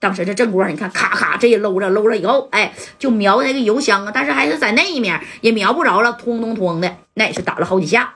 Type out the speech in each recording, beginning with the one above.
当时这正光，你看咔咔这一搂着搂着以后，哎，就瞄那个油箱啊，但是还是在那一面也瞄不着了，通通通的，那也是打了好几下。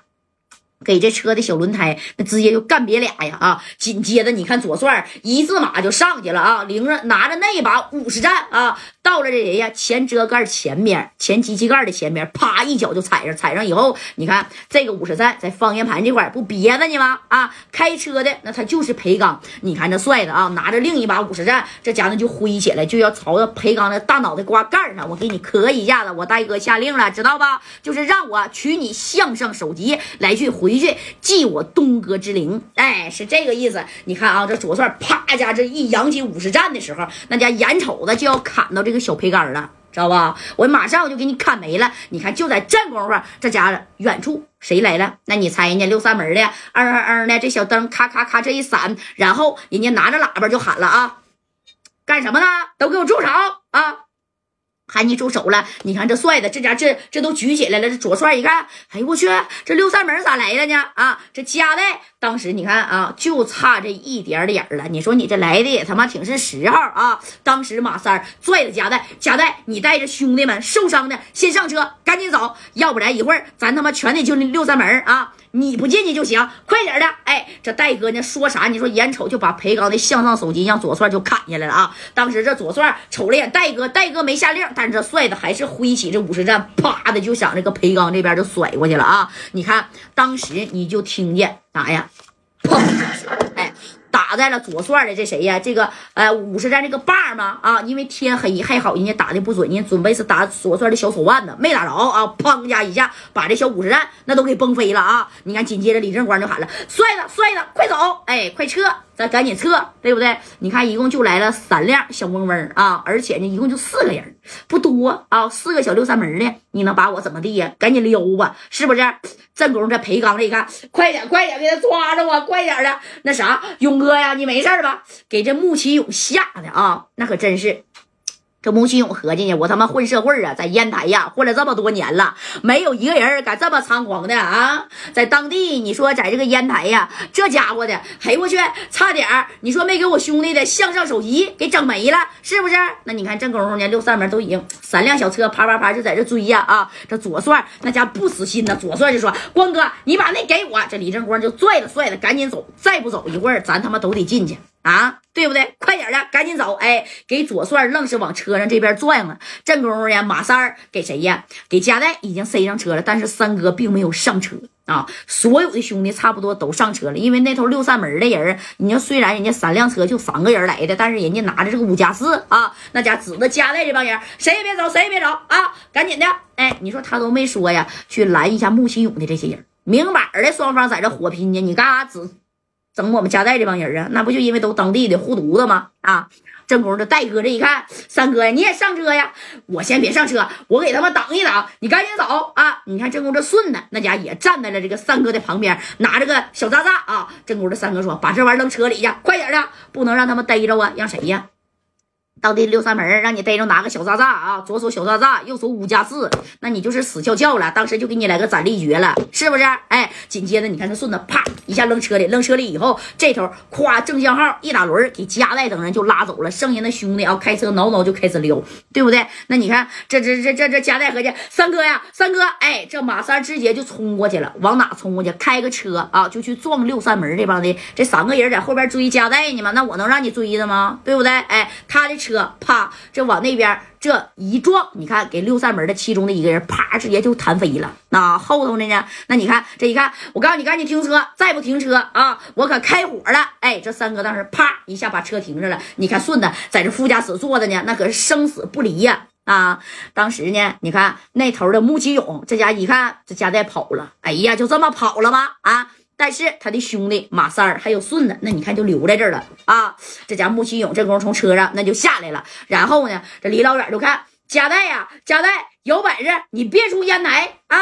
给这车的小轮胎，那直接就干瘪俩呀啊！紧接着你看左帅一字马就上去了啊，领着拿着那把五十战啊，到了这人呀前遮盖前边，前机器盖的前边，啪一脚就踩上，踩上以后，你看这个五十战在方向盘这块不憋着呢吗？啊，开车的那他就是裴刚，你看这帅的啊，拿着另一把五十战，这家伙就挥起来，就要朝着裴刚的大脑袋瓜盖上，我给你磕一下子，我大哥下令了，知道吧？就是让我取你项上首级来去回。去祭我东哥之灵，哎，是这个意思。你看啊，这左帅啪家这一扬起五十战的时候，那家眼瞅着就要砍到这个小培杆了，知道吧？我马上我就给你砍没了。你看，就在这功夫，这家伙远处谁来了？那你猜人家六扇门的，嗯嗯嗯的，这小灯咔咔咔这一闪，然后人家拿着喇叭就喊了啊，干什么呢？都给我住手啊！喊你住手了！你看这帅的，这家这这都举起来了。这左帅一看，哎呦我去，这六扇门咋来了呢？啊，这夹带当时你看啊，就差这一点点了。你说你这来的也他妈挺是时候啊！当时马三拽着夹带，夹带你带着兄弟们受伤的先上车，赶紧走，要不然一会儿咱他妈全得就那六扇门啊！你不进去就行，快点的！哎，这戴哥呢说啥？你说眼瞅就把裴刚的向上手机让左帅就砍下来了啊！当时这左帅瞅了眼戴哥，戴哥没下令，但是这帅的还是挥起这五十战，啪的就想这个裴刚这边就甩过去了啊！你看，当时你就听见啥呀？砰！打在了左帅的这谁呀？这个呃五十战这个把吗啊，因为天黑还好，人家打的不准，人家准备是打左帅的小手腕子，没打着啊！砰家一下把这小五十战那都给崩飞了啊！你看，紧接着李正光就喊了：“帅子，帅子，快走！哎，快撤！”咱赶紧撤，对不对？你看，一共就来了三辆小嗡嗡啊，而且呢，一共就四个人，不多啊，四个小六扇门的，你能把我怎么地呀？赶紧溜吧，是不是？正宫这裴刚这一看，快点，快点，给他抓着啊，快点的！那啥，勇哥呀，你没事吧？给这穆启勇吓的啊，那可真是。这穆启勇合计呢，我他妈混社会啊，在烟台呀混了这么多年了，没有一个人敢这么猖狂的啊！在当地，你说在这个烟台呀，这家伙的，嘿我去，差点你说没给我兄弟的向上首级给整没了，是不是？那你看这功夫呢，六扇门都已经三辆小车啪啪啪就在这追呀啊！这左帅那家不死心呢，左帅就说：“光哥，你把那给我。”这李正光就拽着帅的赶紧走，再不走一会儿，咱他妈都得进去。啊，对不对？快点的，赶紧走！哎，给左帅愣是往车上这边转了。正功夫呀，马三儿给谁呀？给加代已经塞上车了，但是三哥并没有上车啊。所有的兄弟差不多都上车了，因为那头六扇门的人，你要虽然人家三辆车就三个人来的，但是人家拿着这个五加四啊，那家指着加代这帮人，谁也别走，谁也别走啊！赶紧的，哎，你说他都没说呀，去拦一下穆新勇的这些人，明摆的双方在这火拼呢，你干啥指？整我们家带这帮人啊，那不就因为都当地的护犊子吗？啊，正宫这戴哥这一看，三哥呀，你也上车呀？我先别上车，我给他们挡一挡，你赶紧走啊！你看正宫这顺子那家也站在了这个三哥的旁边，拿着个小炸炸啊。正宫这三哥说：“把这玩意扔车里去，快点的，不能让他们逮着啊！让谁呀？”到底六扇门让你逮着拿个小炸炸啊，左手小炸炸，右手五加四，那你就是死翘翘了。当时就给你来个斩立决了，是不是？哎，紧接着你看这顺子啪一下扔车里，扔车里以后，这头咵正向号一打轮，给加代等人就拉走了。剩下的兄弟啊，开车挠挠就开始溜，对不对？那你看这这这这这加代合计，三哥呀，三哥，哎，这马三直接就冲过去了，往哪冲过去？开个车啊，就去撞六扇门这帮的。这三个人在后边追加代呢吗？那我能让你追的吗？对不对？哎，他的车。车啪，这往那边这一撞，你看给六扇门的其中的一个人啪，直接就弹飞了。那后头的呢？那你看这一看，我告诉你赶紧停车，再不停车啊，我可开火了！哎，这三哥当时啪一下把车停着了。你看顺子在这副驾驶坐着呢，那可是生死不离呀！啊，当时呢，你看那头的穆启勇这家一看这家带跑了，哎呀，就这么跑了吗？啊！但是他的兄弟马三儿还有顺子，那你看就留在这儿了啊！这家穆启勇这功夫从车上那就下来了，然后呢，这离老远就看加代呀，加代有本事你别出烟台啊！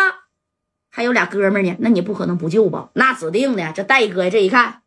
还有俩哥们呢，那你不可能不救吧？那指定的。这戴哥这一看，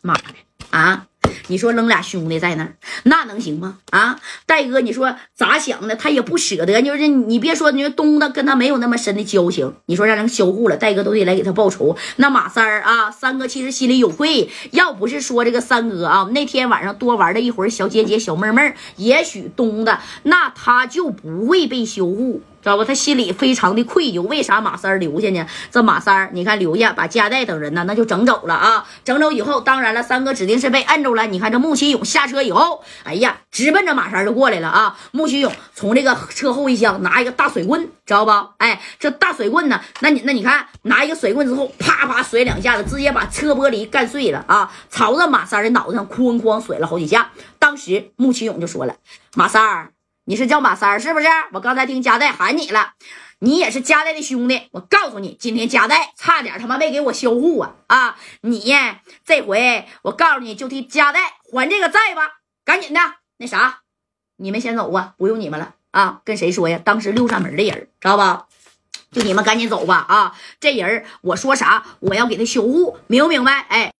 妈的啊！你说扔俩兄弟在那儿，那能行吗？啊，戴哥，你说咋想的？他也不舍得，就是你别说，你说东子跟他没有那么深的交情，你说让人销户了，戴哥都得来给他报仇。那马三儿啊，三哥其实心里有愧，要不是说这个三哥啊，那天晚上多玩了一会儿小姐姐、小妹妹，也许东子那他就不会被销户。知道不？他心里非常的愧疚。为啥马三留下呢？这马三你看留下，把加代等人呢，那就整走了啊！整走以后，当然了，三哥指定是被摁住了。你看这穆奇勇下车以后，哎呀，直奔着马三就过来了啊！穆奇勇从这个车后备箱拿一个大水棍，知道不？哎，这大水棍呢，那你那你看，拿一个水棍之后，啪啪甩两下子，直接把车玻璃干碎了啊！朝着马三的脑袋上哐哐甩了好几下。当时穆奇勇就说了：“马三儿。”你是叫马三儿是不是？我刚才听加代喊你了，你也是加代的兄弟。我告诉你，今天加代差点他妈没给我销户啊！啊，你这回我告诉你就替加代还这个债吧。赶紧的，那啥，你们先走吧，不用你们了啊。跟谁说呀？当时六扇门的人，知道吧？就你们赶紧走吧啊！这人我说啥，我要给他销户，明不明白？哎。